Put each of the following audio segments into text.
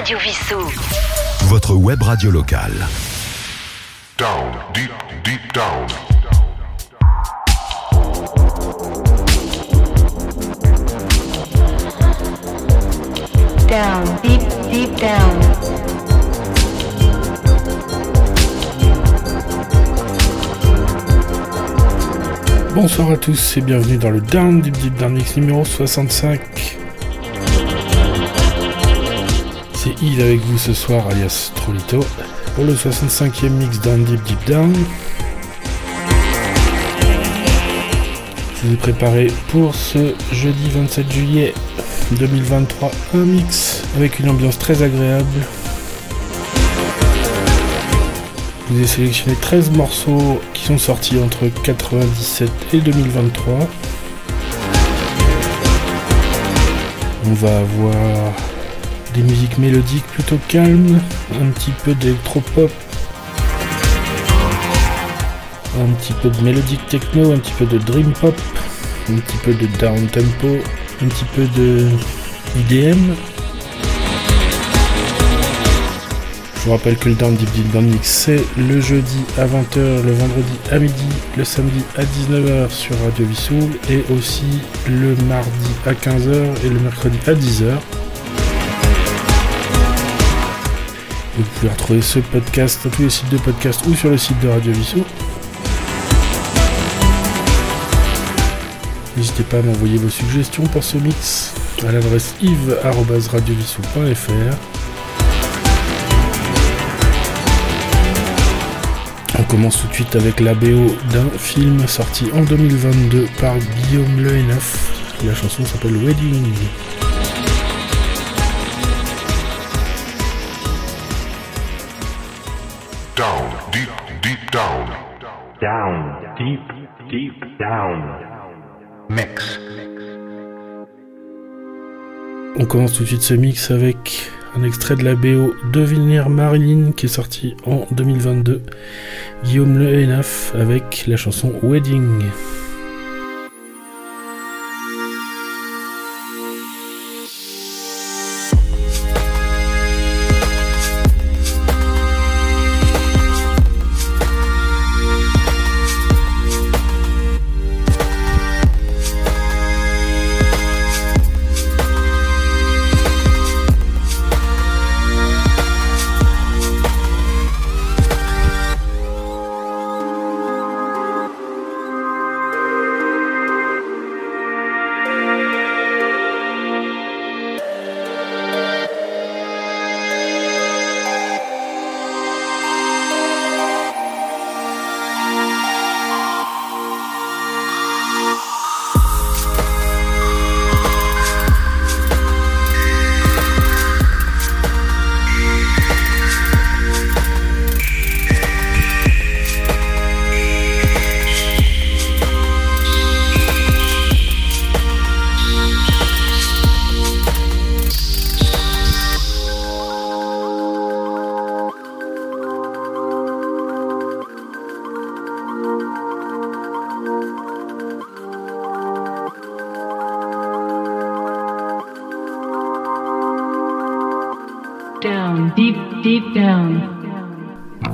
Radio Vissou. Votre web radio locale. Down, deep, deep down. Down, deep, deep down. Bonsoir à tous et bienvenue dans le Down Deep Deep Down Mix numéro 65. Avec vous ce soir, alias Trolito, pour le 65e mix Down Deep Deep Down. Je vous ai préparé pour ce jeudi 27 juillet 2023 un mix avec une ambiance très agréable. Vous ai sélectionné 13 morceaux qui sont sortis entre 97 et 2023. On va avoir des musiques mélodiques plutôt calmes, un petit peu d'électropop, un petit peu de mélodique techno, un petit peu de dream pop, un petit peu de down tempo, un petit peu de IDM. Je vous rappelle que le Down Deep Deep Down Mix c'est le jeudi à 20h, le vendredi à midi, le samedi à 19h sur Radio Vissou et aussi le mardi à 15h et le mercredi à 10h. Vous pouvez retrouver ce podcast dans tous les sites de podcast ou sur le site de Radio Vissou. N'hésitez pas à m'envoyer vos suggestions pour ce mix à l'adresse yves.radiovissou.fr. On commence tout de suite avec la BO d'un film sorti en 2022 par Guillaume Lehenaf. La chanson s'appelle Wedding. Deep, deep down. Mix. On commence tout de suite ce mix avec un extrait de la BO Devenir Marilyn qui est sorti en 2022. Guillaume Lehenaf avec la chanson Wedding.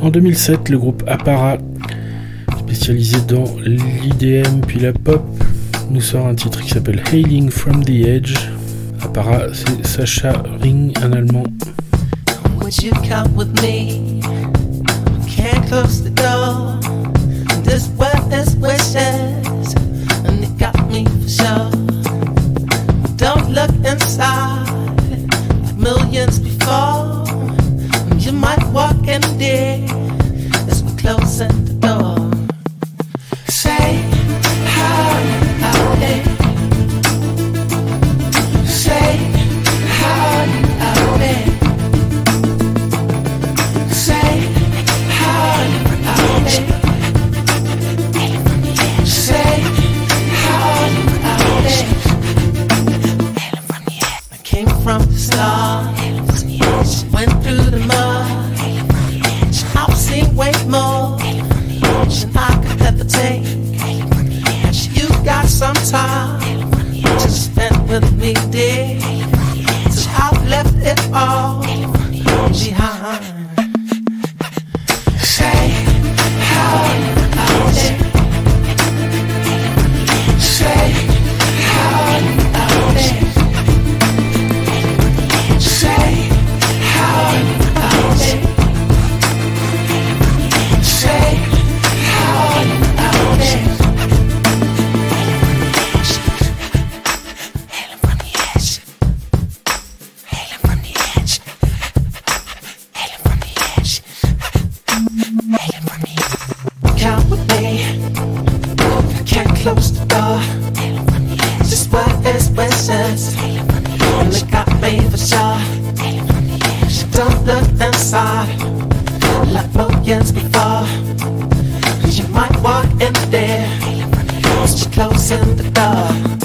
En 2007, le groupe Appara, spécialisé dans l'IDM puis la pop, nous sort un titre qui s'appelle Hailing from the Edge. Appara, c'est Sacha Ring, un allemand. Would you come with me? Can't close the door. This world is wishes, and it got me for sure. Don't look inside millions side like millions before. You might walk in there, but you're closing the door.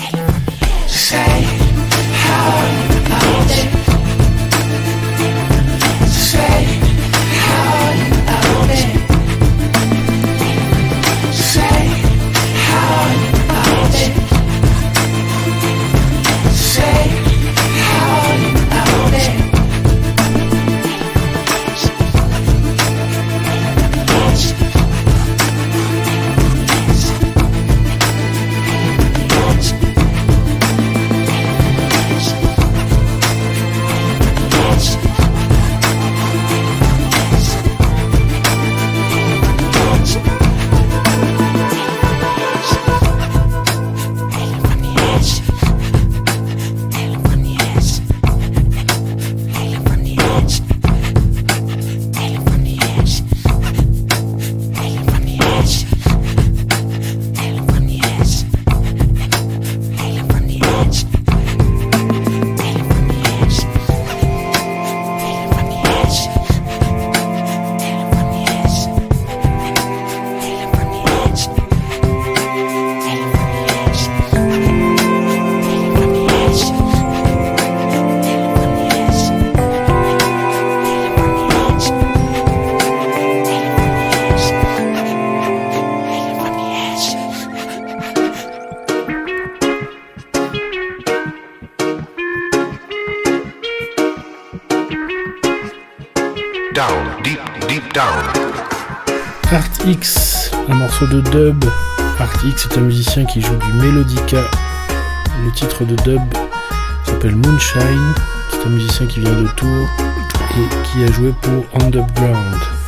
Artix est un musicien qui joue du melodica. Le titre de dub s'appelle Moonshine. C'est un musicien qui vient de Tours et qui a joué pour Underground.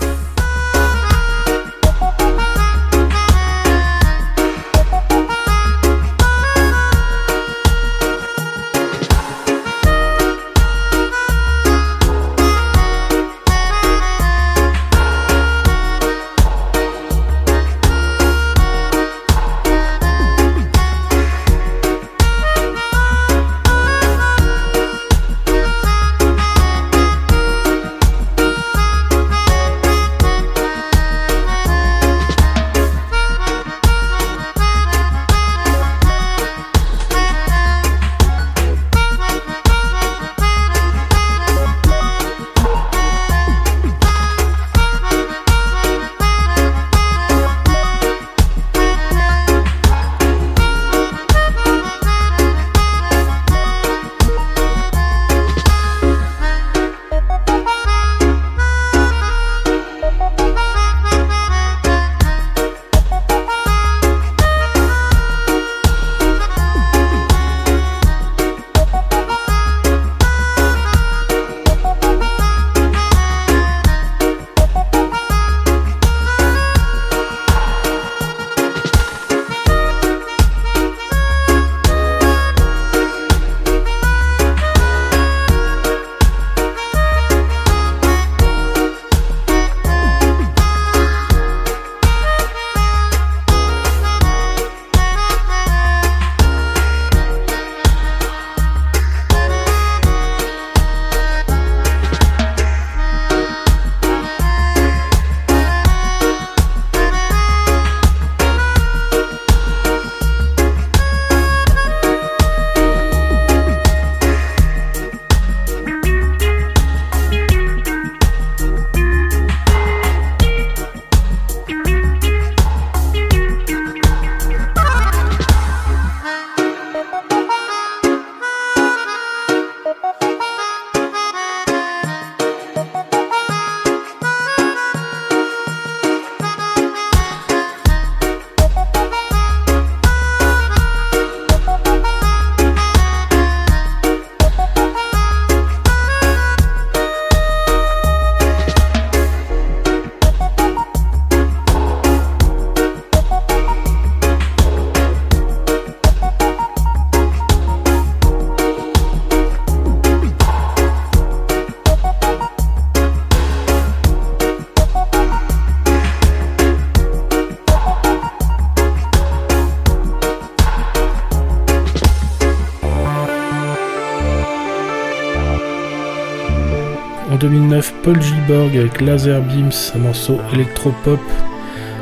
2009, Paul Gilborg avec Laser Beams, un morceau électropop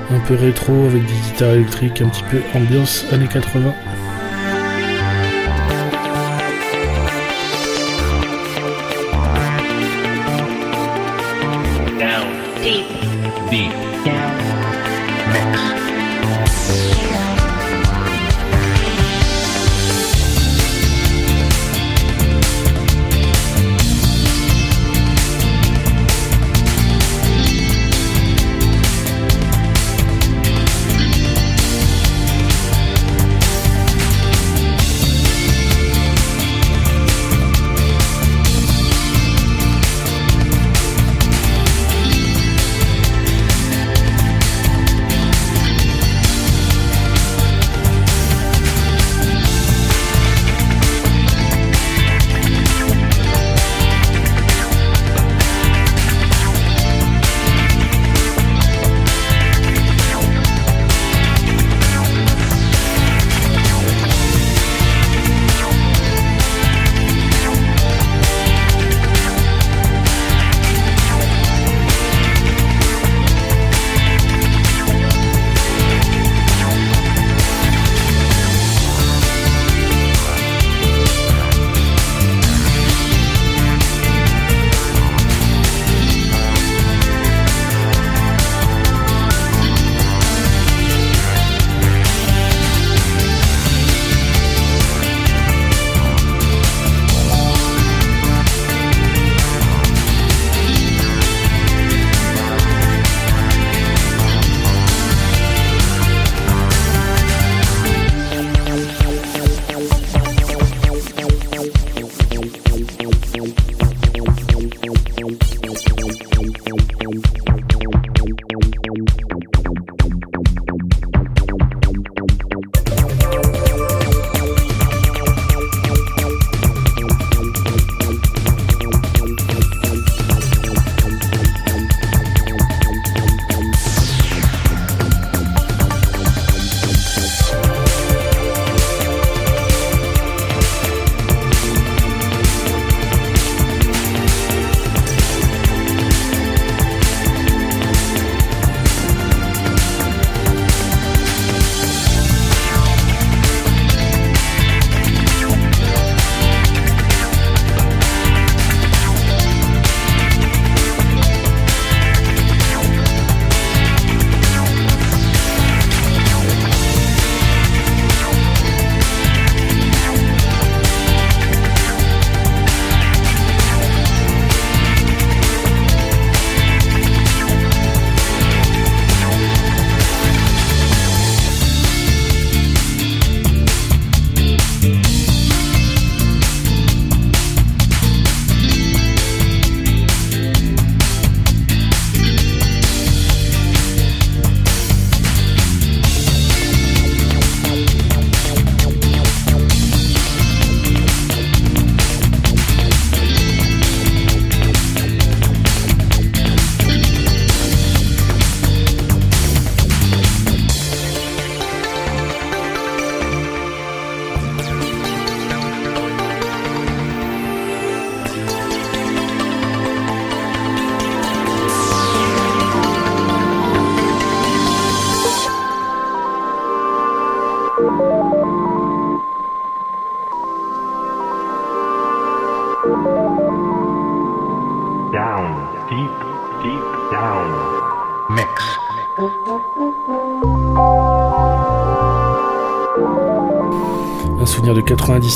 un peu rétro avec des guitares électriques, un petit peu ambiance années 80.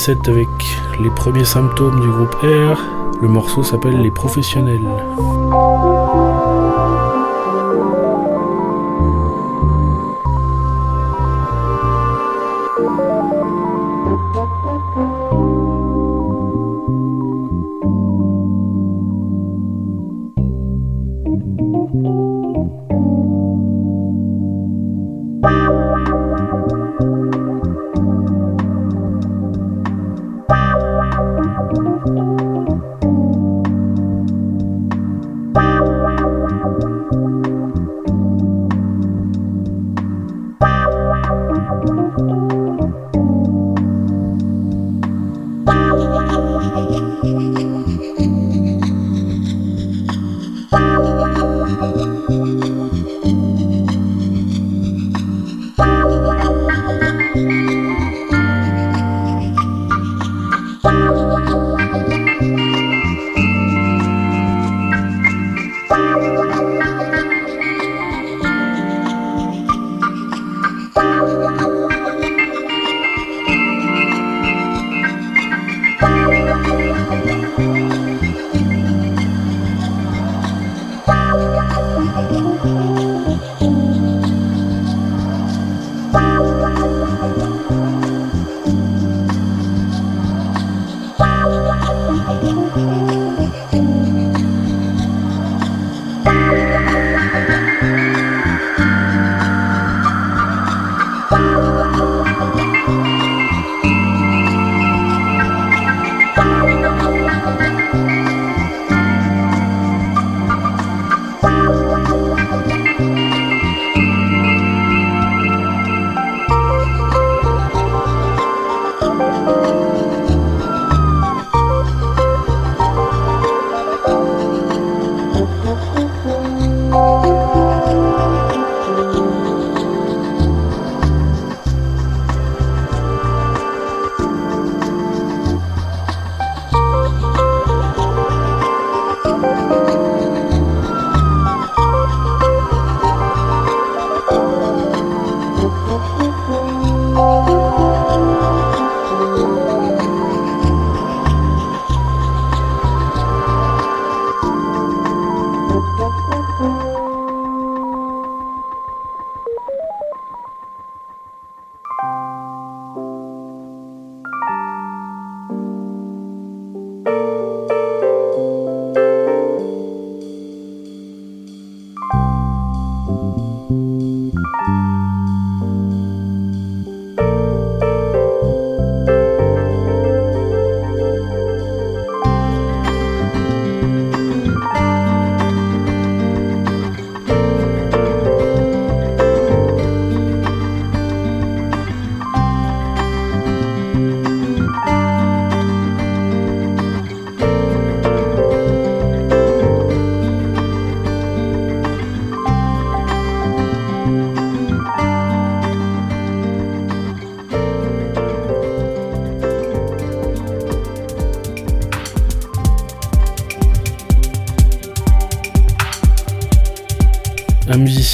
Avec les premiers symptômes du groupe R. Le morceau s'appelle Les Professionnels.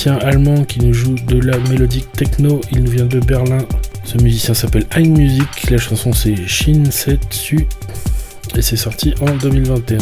Allemand qui nous joue de la mélodique techno. Il nous vient de Berlin. Ce musicien s'appelle Ein Music. La chanson c'est Shin Setsu et c'est sorti en 2021.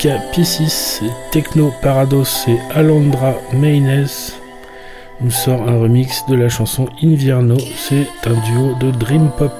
Vesica Piscis, Techno Parados et Alondra Maynes nous sort un remix de la chanson Invierno. C'est un duo de Dream Pop.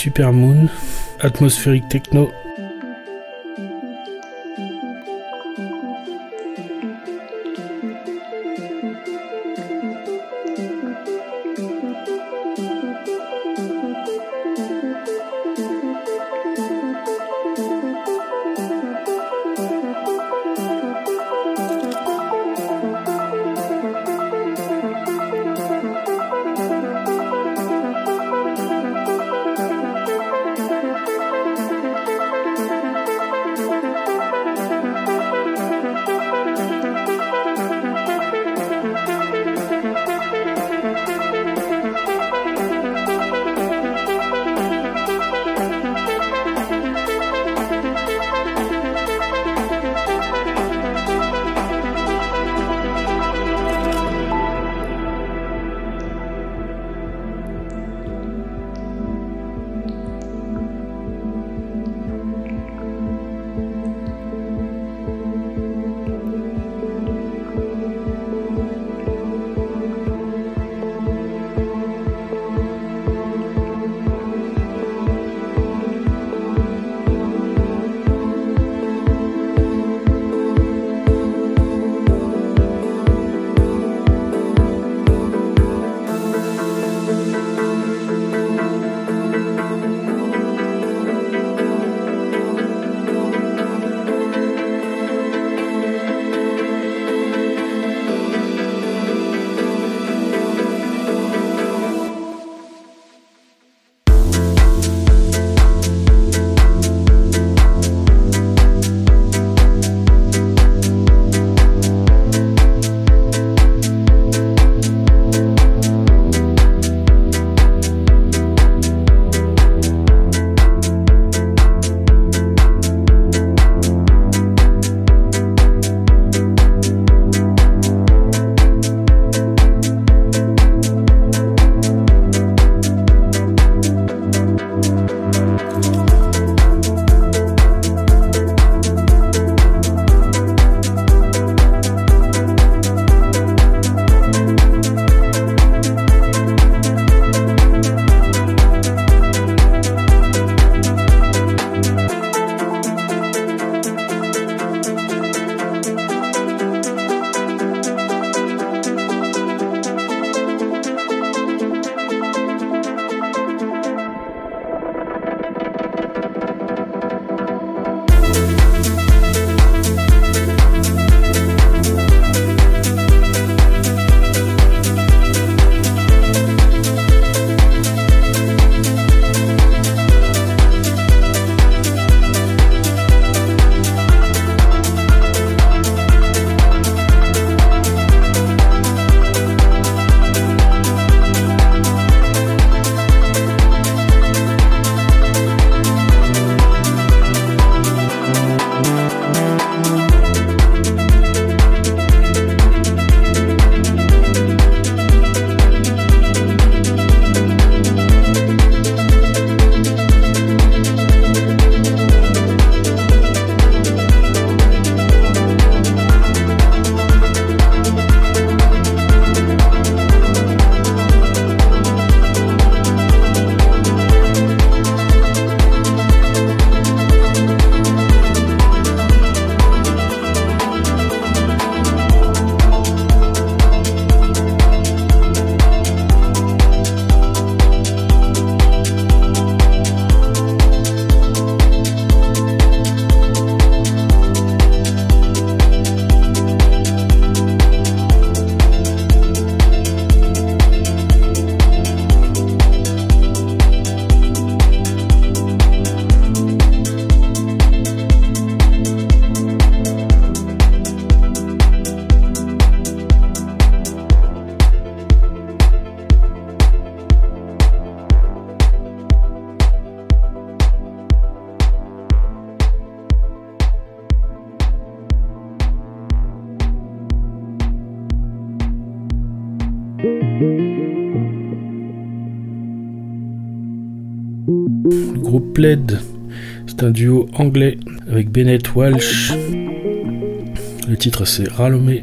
Supermoon, Atmosphérique Techno. C'est un duo anglais avec Bennett Walsh. Le titre c'est Ralomé.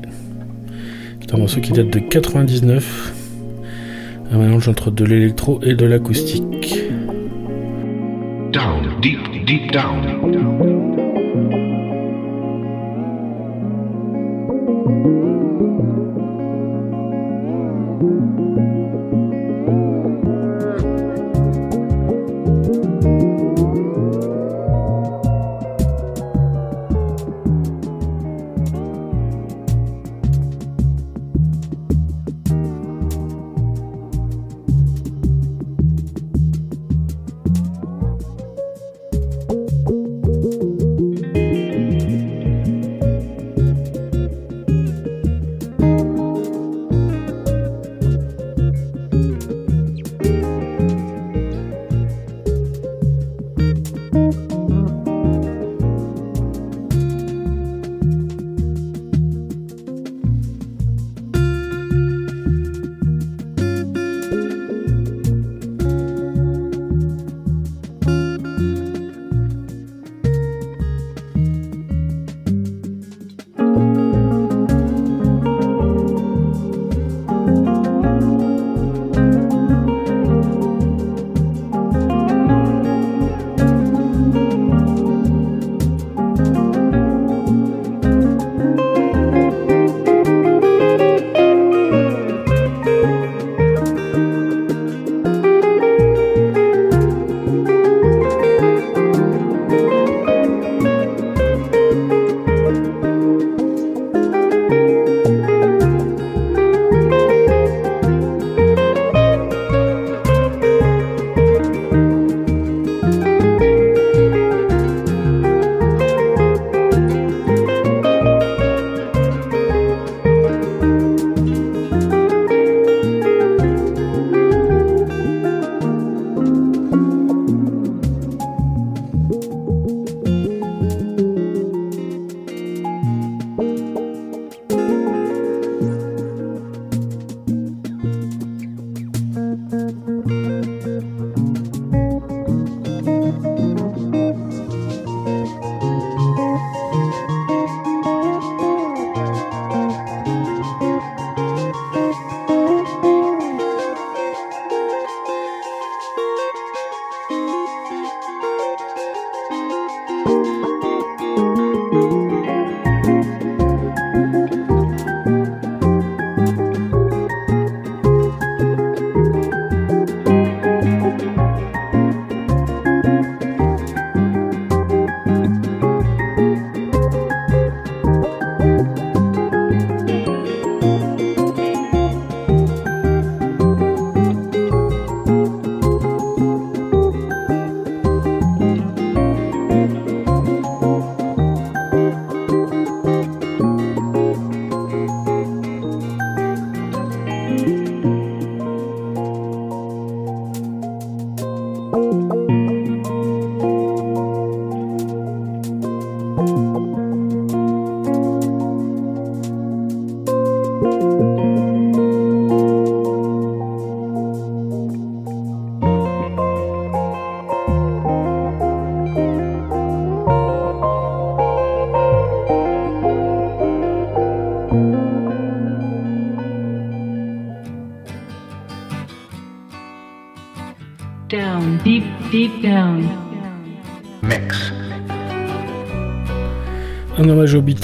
C'est un morceau qui date de 99. Un mélange entre de l'électro et de l'acoustique. Down, deep, deep. Down,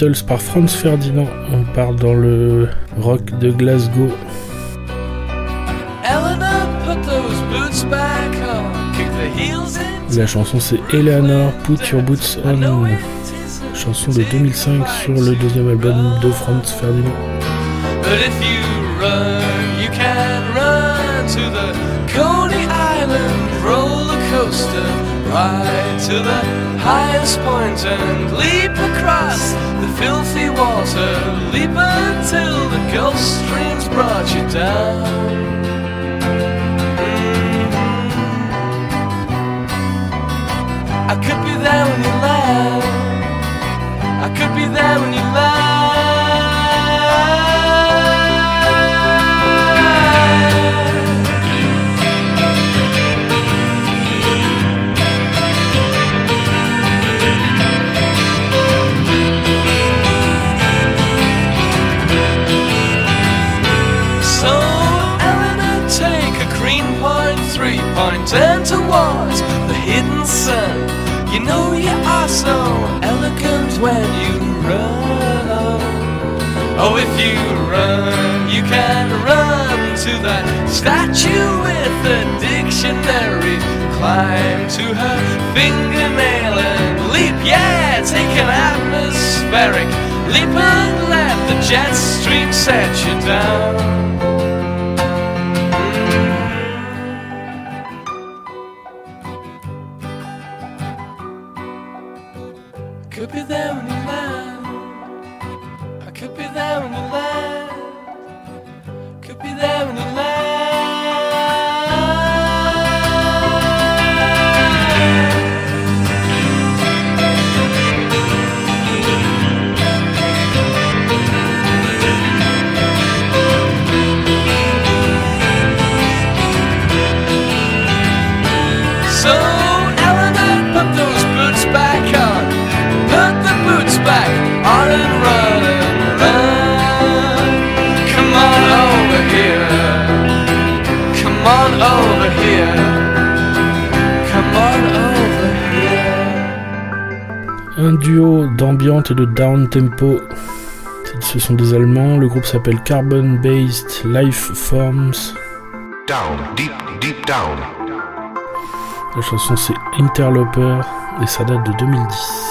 Beatles par Franz Ferdinand. On part dans le rock de Glasgow. La chanson c'est Eleanor Put Your Boots On. Chanson de 2005 sur le deuxième album de Franz Ferdinand. But if you run, you can run to the Coney Island roller coaster. Ride to the highest point and leap across filthy water. Leap until the Gulf Stream's brought you down. I could be there when you land. I could be there when you towards the hidden sun. You know you are so elegant when you run. Oh, if you run, you can run to that statue with the dictionary. Climb to her fingernail and leap, yeah, take an atmospheric leap and let the jet stream set you down. De down tempo. Ce sont des Allemands. Le groupe s'appelle Carbon Based Life Forms. Down, deep, deep down. La chanson c'est Interloper et ça date de 2010.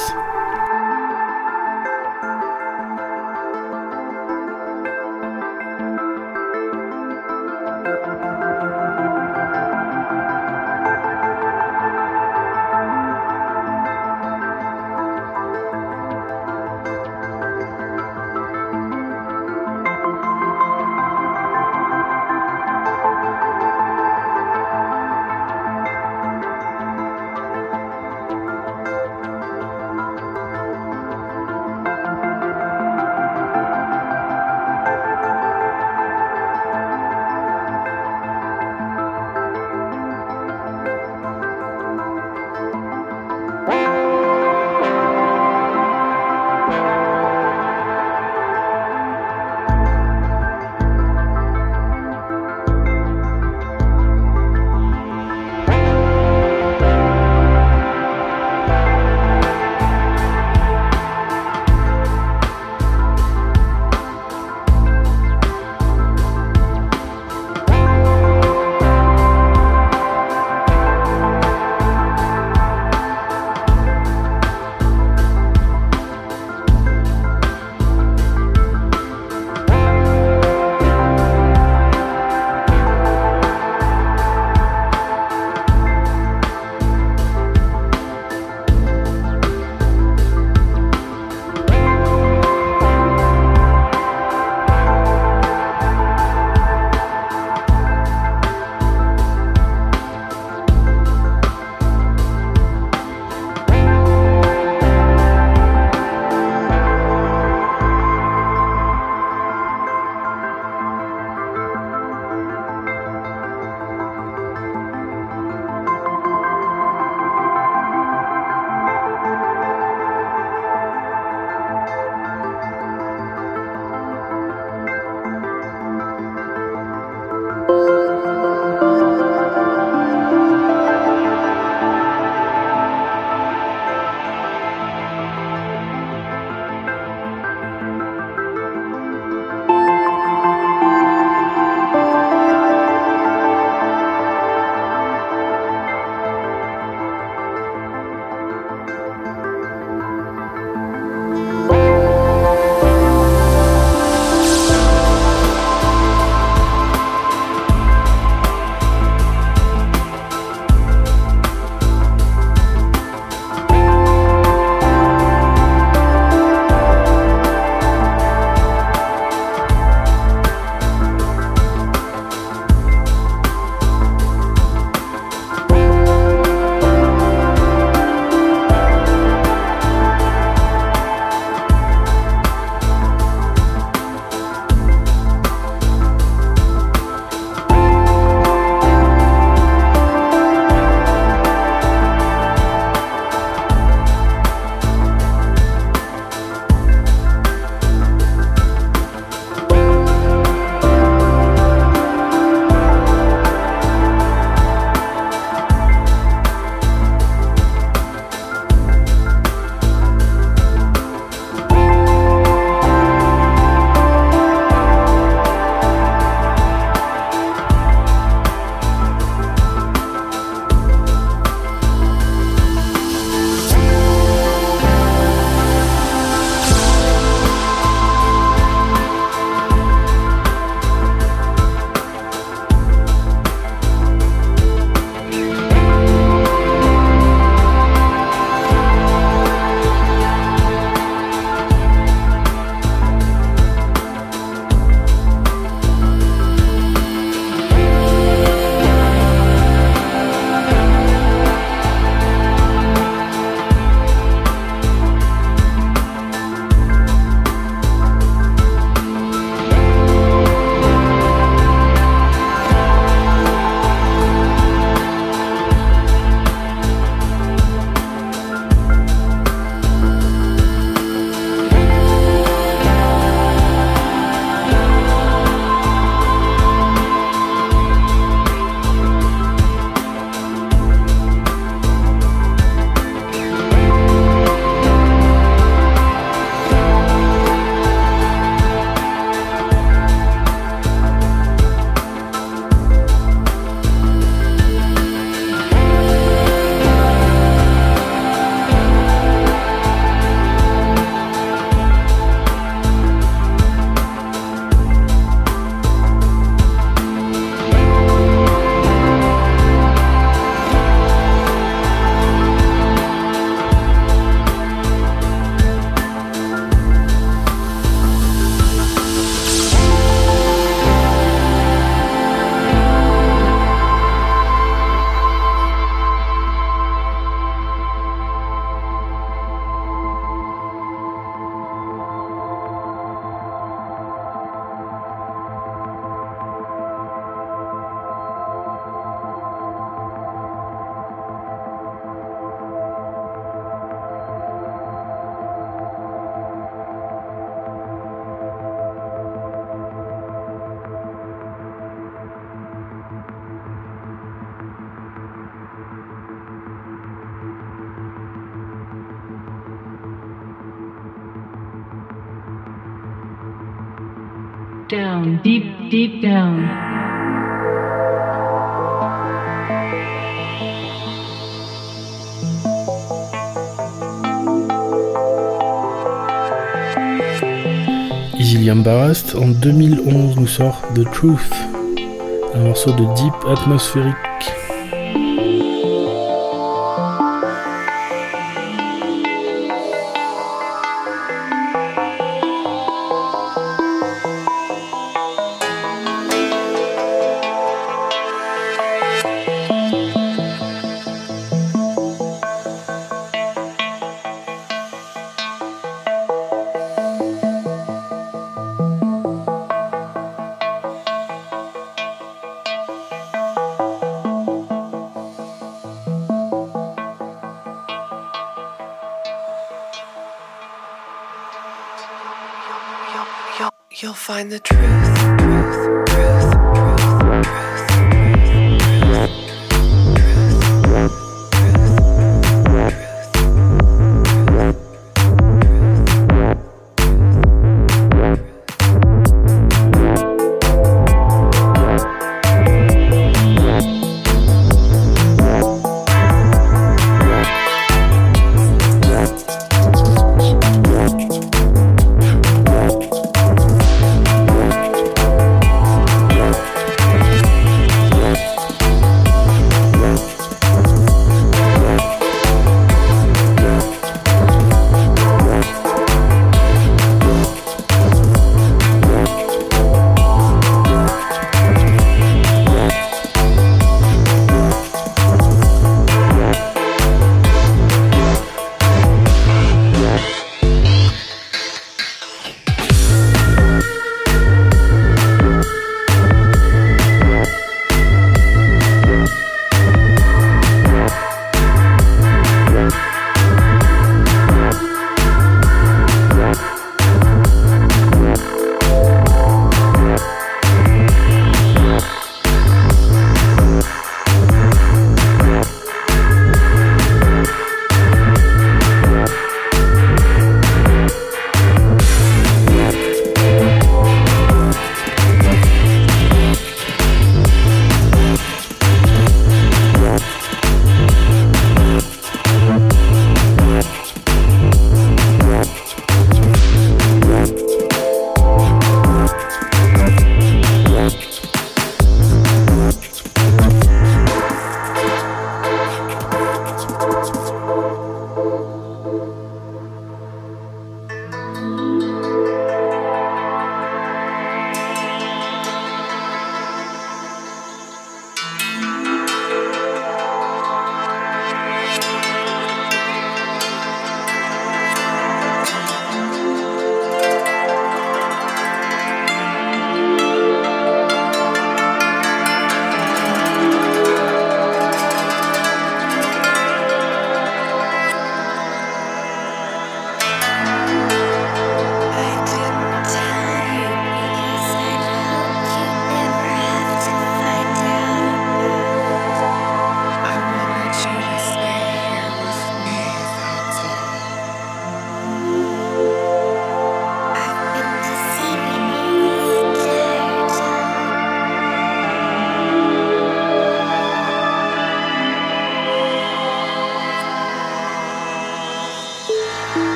Down, deep, deep down. Easily Embarrassed, en 2011 nous sort The Truth, un morceau de deep atmosphérique.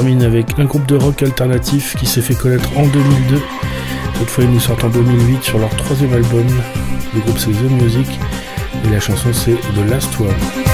Termine avec un groupe de rock alternatif qui s'est fait connaître en 2002. Cette fois, ils nous sortent en 2008 sur leur troisième album. Le groupe c'est The Music et la chanson c'est The Last One.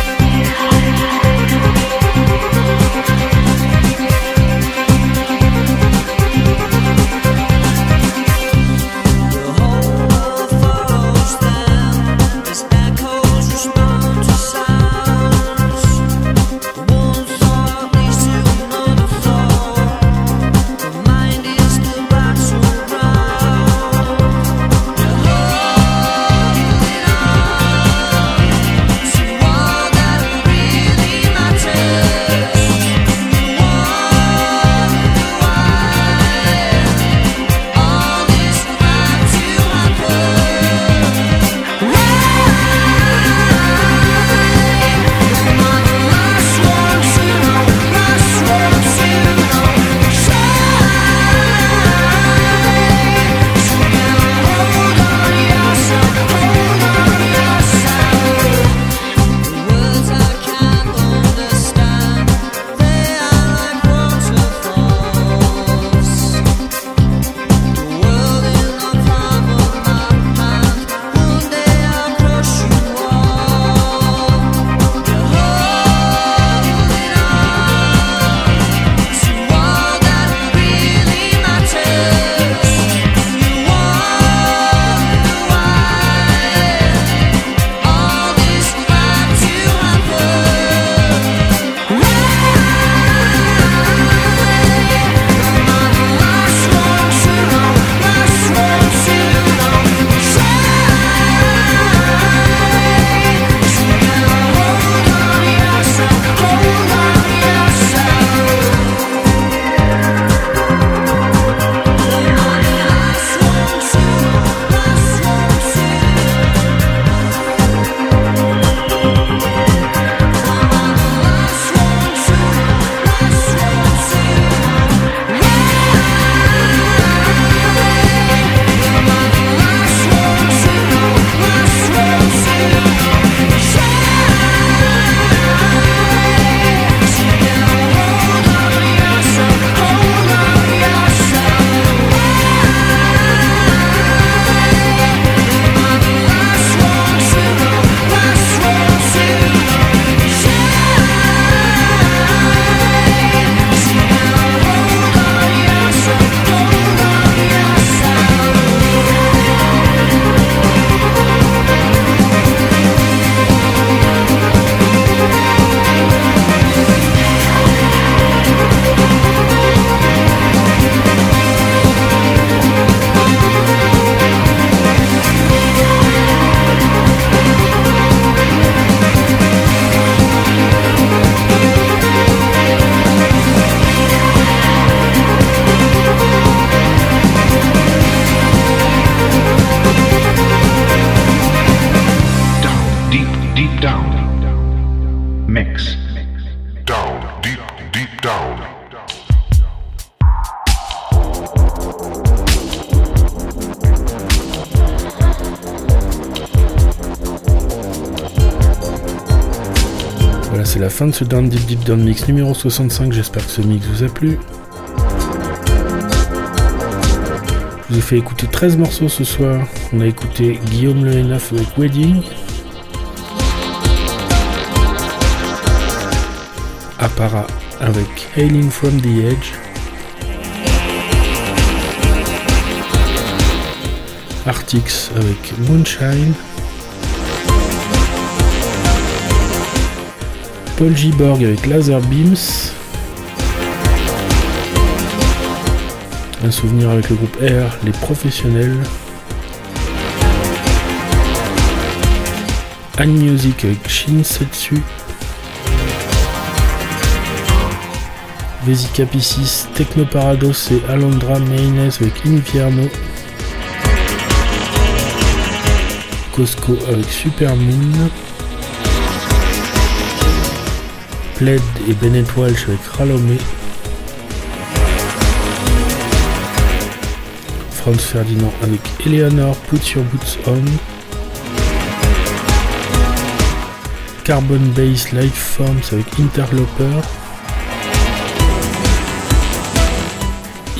Ce Down Deep Deep Down Mix numéro 65. J'espère que ce mix vous a plu. Je vous ai fait écouter 13 morceaux ce soir. On a écouté Guillaume Le avec Wedding. Appara avec Hailing from the Edge. Artix avec Moonshine. Paul Giborg avec Laser Beams. Un souvenir avec le groupe R, les professionnels. Anne Music avec Shinsetsu. Vesica Piscis, Techno Parados et Alondra Maynes avec Infierno. Cosco avec Super Pled et Bennett Walsh avec Ralomé. Franz Ferdinand avec Eleanor Put Your Boots On. Carbon Base Life Forms avec Interloper.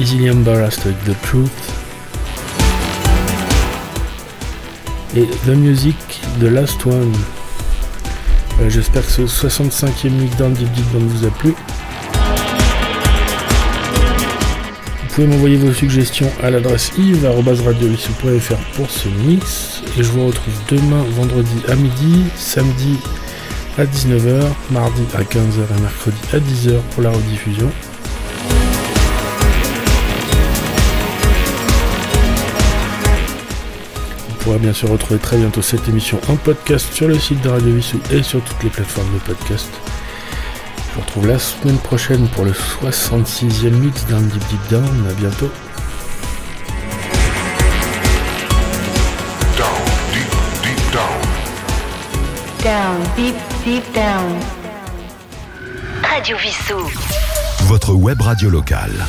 Easily Embarrassed avec The Truth. Et The Music, The Last One. Euh, J'espère que ce 65e mix dans le Deep Deep vous a plu. Vous pouvez m'envoyer vos suggestions à l'adresse yves.radiovissou.fr pour ce mix. Et je vous retrouve demain, vendredi à midi, samedi à 19h, mardi à 15h et mercredi à 10h pour la rediffusion. Vous pourrez bien sûr retrouver très bientôt cette émission en podcast sur le site de Radio Vissou et sur toutes les plateformes de podcast. Je vous retrouve la semaine prochaine pour le 66e mix d'un Deep Deep Down. À bientôt. Down, deep, deep down. Down, deep, deep down. Radio Vissou. Votre web radio locale.